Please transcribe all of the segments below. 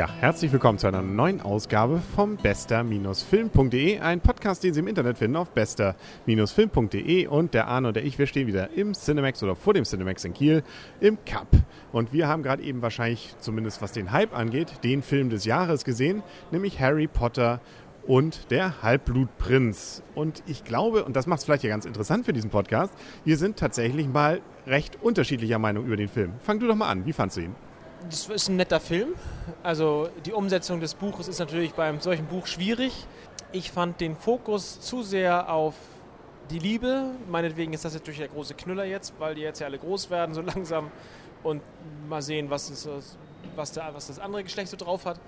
Ja, herzlich willkommen zu einer neuen Ausgabe vom bester-film.de, ein Podcast, den Sie im Internet finden auf bester-film.de und der Arne und der ich, wir stehen wieder im Cinemax oder vor dem Cinemax in Kiel im Cup. Und wir haben gerade eben wahrscheinlich, zumindest was den Hype angeht, den Film des Jahres gesehen, nämlich Harry Potter und der Halbblutprinz. Und ich glaube, und das macht es vielleicht ja ganz interessant für diesen Podcast, wir sind tatsächlich mal recht unterschiedlicher Meinung über den Film. Fang du doch mal an, wie fandst du ihn? Das ist ein netter Film. Also die Umsetzung des Buches ist natürlich bei einem solchen Buch schwierig. Ich fand den Fokus zu sehr auf die Liebe. Meinetwegen ist das natürlich der große Knüller jetzt, weil die jetzt ja alle groß werden so langsam. Und mal sehen, was, ist, was, der, was das andere Geschlecht so drauf hat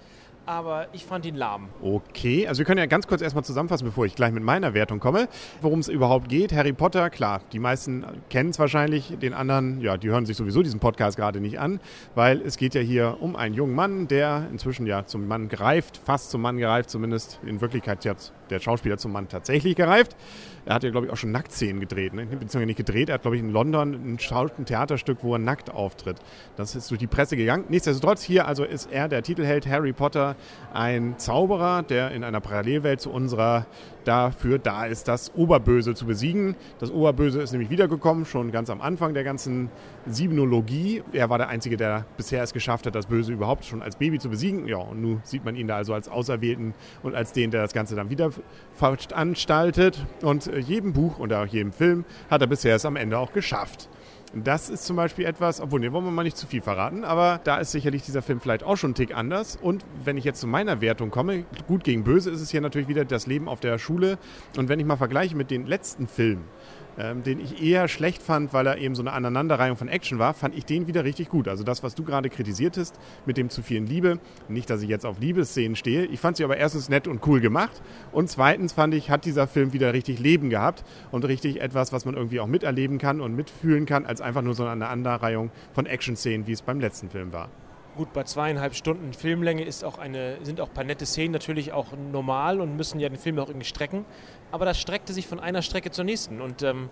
aber ich fand ihn lahm. Okay, also wir können ja ganz kurz erstmal zusammenfassen, bevor ich gleich mit meiner Wertung komme, worum es überhaupt geht. Harry Potter, klar, die meisten kennen es wahrscheinlich, den anderen, ja, die hören sich sowieso diesen Podcast gerade nicht an, weil es geht ja hier um einen jungen Mann, der inzwischen ja zum Mann greift, fast zum Mann greift, zumindest in Wirklichkeit jetzt der Schauspieler zum Mann tatsächlich gereift. Er hat ja, glaube ich, auch schon Nacktszenen gedreht, ne? beziehungsweise nicht gedreht. Er hat, glaube ich, in London ein, Theaterstück, wo er nackt auftritt. Das ist durch die Presse gegangen. Nichtsdestotrotz, hier also ist er der Titelheld Harry Potter, ein Zauberer, der in einer Parallelwelt zu unserer dafür da ist, das Oberböse zu besiegen. Das Oberböse ist nämlich wiedergekommen, schon ganz am Anfang der ganzen Siebenologie. Er war der Einzige, der bisher es geschafft hat, das Böse überhaupt schon als Baby zu besiegen. Ja, und nun sieht man ihn da also als Auserwählten und als den, der das Ganze dann wieder veranstaltet. Und äh, jedem Buch und auch jedem Film hat er bisher es am Ende auch geschafft. Das ist zum Beispiel etwas, obwohl, ne, wollen wir mal nicht zu viel verraten, aber da ist sicherlich dieser Film vielleicht auch schon einen Tick anders. Und wenn ich jetzt zu meiner Wertung komme, gut gegen böse, ist es hier natürlich wieder das Leben auf der Schule. Und wenn ich mal vergleiche mit den letzten Filmen, ähm, den ich eher schlecht fand, weil er eben so eine Aneinanderreihung von Action war, fand ich den wieder richtig gut. Also das, was du gerade kritisiertest mit dem zu vielen Liebe, nicht, dass ich jetzt auf Liebesszenen stehe, ich fand sie aber erstens nett und cool gemacht und zweitens fand ich, hat dieser Film wieder richtig Leben gehabt und richtig etwas, was man irgendwie auch miterleben kann und mitfühlen kann, als einfach nur so eine Aneinanderreihung von Action-Szenen, wie es beim letzten Film war. Gut, bei zweieinhalb Stunden Filmlänge ist auch eine, sind auch ein paar nette Szenen natürlich auch normal und müssen ja den Film auch irgendwie strecken. Aber das streckte sich von einer Strecke zur nächsten. Und ähm,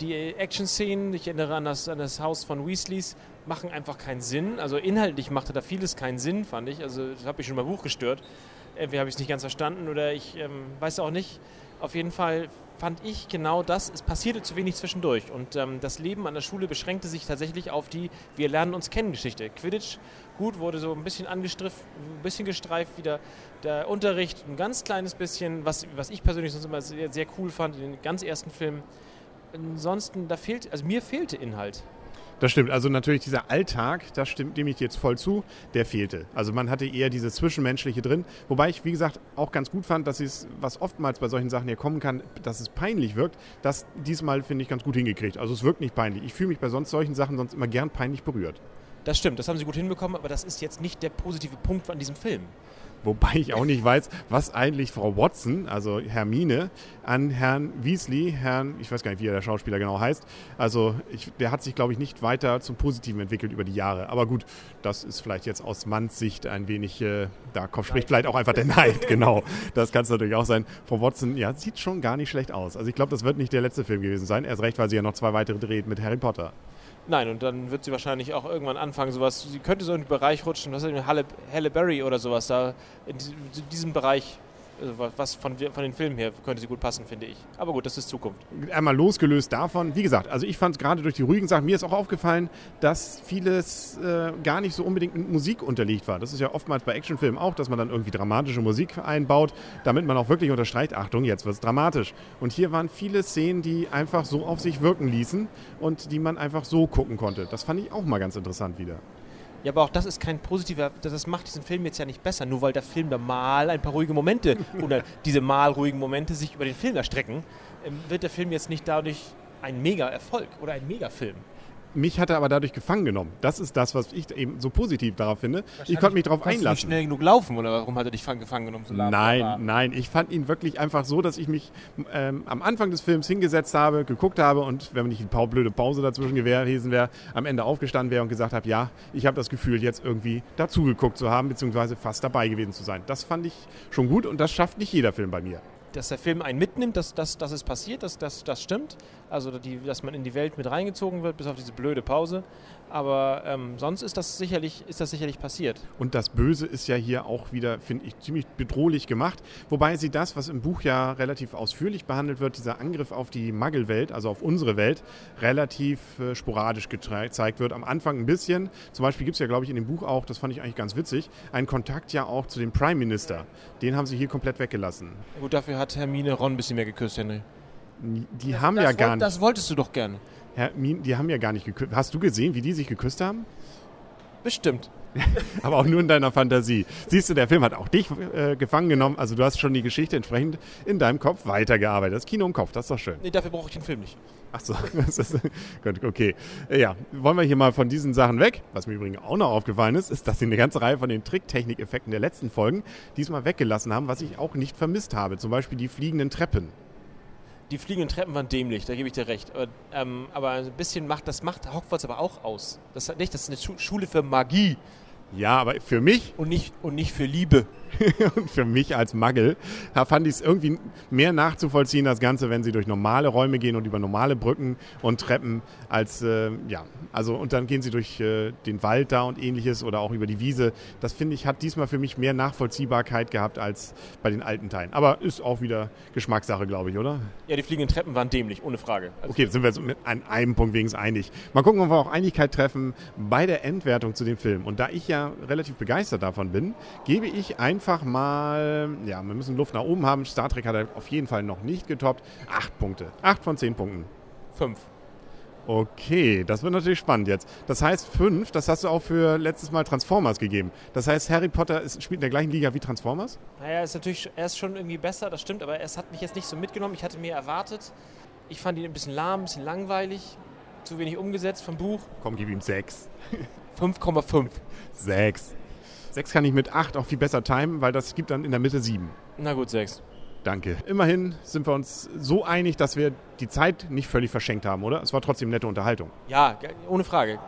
die Action-Szenen, ich erinnere an das, an das Haus von Weasleys, machen einfach keinen Sinn. Also inhaltlich machte da vieles keinen Sinn, fand ich. Also das hat mich schon mal Buch gestört. Entweder habe ich es nicht ganz verstanden oder ich ähm, weiß auch nicht. Auf jeden Fall fand ich genau das, es passierte zu wenig zwischendurch. Und ähm, das Leben an der Schule beschränkte sich tatsächlich auf die Wir lernen uns kennen Geschichte. Quidditch, gut, wurde so ein bisschen angestriffen, ein bisschen gestreift wieder. Der Unterricht ein ganz kleines bisschen, was, was ich persönlich sonst immer sehr, sehr cool fand in den ganz ersten Filmen. Ansonsten, da fehlt, also mir fehlte Inhalt. Das stimmt. Also natürlich dieser Alltag, das stimmt, dem ich jetzt voll zu, der fehlte. Also man hatte eher dieses Zwischenmenschliche drin. Wobei ich, wie gesagt, auch ganz gut fand, dass es, was oftmals bei solchen Sachen hier kommen kann, dass es peinlich wirkt, das diesmal finde ich ganz gut hingekriegt. Also es wirkt nicht peinlich. Ich fühle mich bei sonst solchen Sachen sonst immer gern peinlich berührt. Das stimmt, das haben sie gut hinbekommen, aber das ist jetzt nicht der positive Punkt an diesem Film. Wobei ich auch nicht weiß, was eigentlich Frau Watson, also Hermine, an Herrn Weasley, Herrn, ich weiß gar nicht, wie er der Schauspieler genau heißt, also ich, der hat sich, glaube ich, nicht weiter zum Positiven entwickelt über die Jahre. Aber gut, das ist vielleicht jetzt aus Manns Sicht ein wenig, äh, da Kopf spricht vielleicht auch einfach der Neid, genau. Das kann es natürlich auch sein. Frau Watson, ja, sieht schon gar nicht schlecht aus. Also ich glaube, das wird nicht der letzte Film gewesen sein. Erst recht, weil sie ja noch zwei weitere dreht mit Harry Potter. Nein, und dann wird sie wahrscheinlich auch irgendwann anfangen, sowas, sie könnte so in den Bereich rutschen, was ist denn, Halle, Halle Berry oder sowas, da in diesem Bereich also was von, von den Filmen her könnte sie gut passen, finde ich. Aber gut, das ist Zukunft. Einmal losgelöst davon, wie gesagt, also ich fand es gerade durch die ruhigen Sachen, mir ist auch aufgefallen, dass vieles äh, gar nicht so unbedingt mit Musik unterlegt war. Das ist ja oftmals bei Actionfilmen auch, dass man dann irgendwie dramatische Musik einbaut, damit man auch wirklich unterstreicht, Achtung, jetzt wird es dramatisch. Und hier waren viele Szenen, die einfach so auf sich wirken ließen und die man einfach so gucken konnte. Das fand ich auch mal ganz interessant wieder. Ja, aber auch das ist kein positiver, das macht diesen Film jetzt ja nicht besser, nur weil der Film da mal ein paar ruhige Momente oder diese mal ruhigen Momente sich über den Film erstrecken, ähm, wird der Film jetzt nicht dadurch ein Mega-Erfolg oder ein Mega-Film mich hat er aber dadurch gefangen genommen. Das ist das, was ich eben so positiv darauf finde. Ich konnte mich darauf einlassen. Nicht schnell genug laufen oder warum hat er dich gefangen genommen? So nein, nein. Ich fand ihn wirklich einfach so, dass ich mich ähm, am Anfang des Films hingesetzt habe, geguckt habe und wenn nicht eine blöde Pause dazwischen gewesen wäre, am Ende aufgestanden wäre und gesagt habe, ja, ich habe das Gefühl, jetzt irgendwie dazugeguckt zu haben, beziehungsweise fast dabei gewesen zu sein. Das fand ich schon gut und das schafft nicht jeder Film bei mir. Dass der Film einen mitnimmt, dass, dass, dass es passiert, dass, dass das stimmt. Also, die, dass man in die Welt mit reingezogen wird, bis auf diese blöde Pause. Aber ähm, sonst ist das, sicherlich, ist das sicherlich passiert. Und das Böse ist ja hier auch wieder, finde ich, ziemlich bedrohlich gemacht. Wobei sie das, was im Buch ja relativ ausführlich behandelt wird, dieser Angriff auf die Muggle-Welt, also auf unsere Welt, relativ äh, sporadisch gezeigt wird. Am Anfang ein bisschen. Zum Beispiel gibt es ja, glaube ich, in dem Buch auch, das fand ich eigentlich ganz witzig, einen Kontakt ja auch zu dem Prime Minister. Den haben sie hier komplett weggelassen. Gut, dafür hat Hermine Ron ein bisschen mehr geküsst, Henry. Die haben das ja gar nicht. Das wolltest du doch gerne. Hermine, die haben ja gar nicht geküsst. Hast du gesehen, wie die sich geküsst haben? Bestimmt. Aber auch nur in deiner Fantasie. Siehst du, der Film hat auch dich äh, gefangen genommen. Also du hast schon die Geschichte entsprechend in deinem Kopf weitergearbeitet. Das Kino im Kopf, das ist doch schön. Nee, dafür brauche ich den Film nicht. Ach so, gut, okay. Ja, wollen wir hier mal von diesen Sachen weg. Was mir übrigens auch noch aufgefallen ist, ist, dass sie eine ganze Reihe von den Tricktechnik-Effekten der letzten Folgen diesmal weggelassen haben, was ich auch nicht vermisst habe. Zum Beispiel die fliegenden Treppen die fliegenden Treppen waren dämlich, da gebe ich dir recht. Aber, ähm, aber ein bisschen macht, das macht Hogwarts aber auch aus. Das, nicht, das ist eine Schule für Magie. Ja, aber für mich. Und nicht, und nicht für Liebe. und für mich als Muggel, da fand ich es irgendwie mehr nachzuvollziehen, das Ganze, wenn sie durch normale Räume gehen und über normale Brücken und Treppen, als, äh, ja, also und dann gehen sie durch äh, den Wald da und ähnliches oder auch über die Wiese. Das finde ich, hat diesmal für mich mehr Nachvollziehbarkeit gehabt als bei den alten Teilen. Aber ist auch wieder Geschmackssache, glaube ich, oder? Ja, die fliegenden Treppen waren dämlich, ohne Frage. Also okay, sind wir jetzt mit an einem Punkt wenigstens einig. Mal gucken, ob wir auch Einigkeit treffen bei der Endwertung zu dem Film. Und da ich ja relativ begeistert davon bin, gebe ich ein einfach mal, ja, wir müssen Luft nach oben haben. Star Trek hat er auf jeden Fall noch nicht getoppt. Acht Punkte. Acht von zehn Punkten. Fünf. Okay, das wird natürlich spannend jetzt. Das heißt fünf, das hast du auch für letztes Mal Transformers gegeben. Das heißt, Harry Potter ist, spielt in der gleichen Liga wie Transformers? Naja, ist natürlich, er ist schon irgendwie besser, das stimmt, aber es hat mich jetzt nicht so mitgenommen. Ich hatte mir erwartet, ich fand ihn ein bisschen lahm, ein bisschen langweilig, zu wenig umgesetzt vom Buch. Komm, gib ihm sechs. 5,5. Sechs. 6 kann ich mit 8 auch viel besser timen, weil das gibt dann in der Mitte 7. Na gut, 6. Danke. Immerhin sind wir uns so einig, dass wir die Zeit nicht völlig verschenkt haben, oder? Es war trotzdem nette Unterhaltung. Ja, ohne Frage.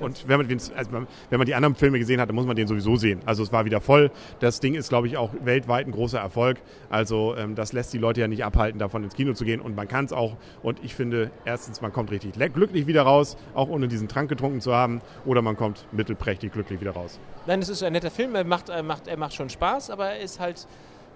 Und wenn man, den, also wenn man die anderen Filme gesehen hat, dann muss man den sowieso sehen. Also es war wieder voll. Das Ding ist, glaube ich, auch weltweit ein großer Erfolg. Also ähm, das lässt die Leute ja nicht abhalten, davon ins Kino zu gehen. Und man kann es auch. Und ich finde, erstens, man kommt richtig glücklich wieder raus, auch ohne diesen Trank getrunken zu haben. Oder man kommt mittelprächtig glücklich wieder raus. Nein, es ist ein netter Film. Er macht, er macht, er macht schon Spaß, aber er ist halt,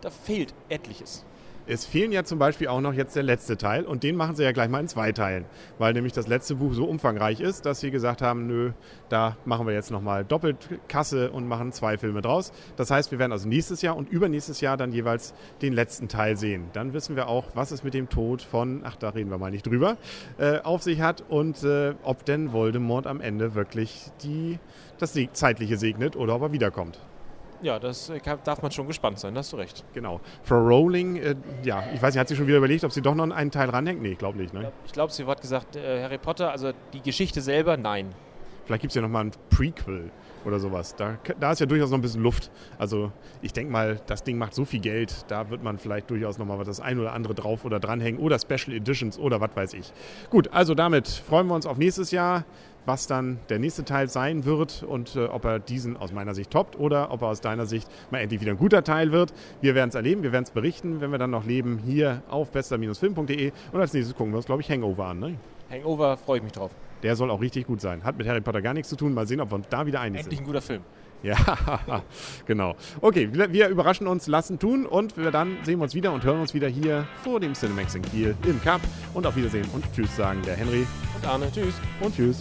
da fehlt etliches. Es fehlen ja zum Beispiel auch noch jetzt der letzte Teil und den machen sie ja gleich mal in zwei Teilen, weil nämlich das letzte Buch so umfangreich ist, dass sie gesagt haben, nö, da machen wir jetzt nochmal doppelt Kasse und machen zwei Filme draus. Das heißt, wir werden also nächstes Jahr und übernächstes Jahr dann jeweils den letzten Teil sehen. Dann wissen wir auch, was es mit dem Tod von, ach da reden wir mal nicht drüber, äh, auf sich hat und äh, ob denn Voldemort am Ende wirklich die, das Zeitliche segnet oder ob er wiederkommt. Ja, das äh, darf man schon gespannt sein, da hast du recht. Genau. Frau Rowling, äh, ja, ich weiß nicht, hat sie schon wieder überlegt, ob sie doch noch einen Teil ranhängt? Nee, ich glaube nicht. Ne? Ich glaube, sie hat gesagt, äh, Harry Potter, also die Geschichte selber, nein. Vielleicht gibt es ja nochmal ein Prequel oder sowas. Da, da ist ja durchaus noch ein bisschen Luft. Also ich denke mal, das Ding macht so viel Geld, da wird man vielleicht durchaus nochmal das ein oder andere drauf oder dranhängen oder Special Editions oder was weiß ich. Gut, also damit freuen wir uns auf nächstes Jahr was dann der nächste Teil sein wird und äh, ob er diesen aus meiner Sicht toppt oder ob er aus deiner Sicht mal endlich wieder ein guter Teil wird. Wir werden es erleben, wir werden es berichten, wenn wir dann noch leben, hier auf bester-film.de und als nächstes gucken wir uns, glaube ich, Hangover an. Ne? Hangover freue ich mich drauf. Der soll auch richtig gut sein. Hat mit Harry Potter gar nichts zu tun. Mal sehen, ob wir uns da wieder einig Endlich sind. ein guter Film. Ja, genau. Okay, wir überraschen uns, lassen tun und wir dann sehen wir uns wieder und hören uns wieder hier vor dem Cinemax in Kiel im Cup. Und auf Wiedersehen und Tschüss sagen der Henry. Und Arne. Tschüss. Und Tschüss.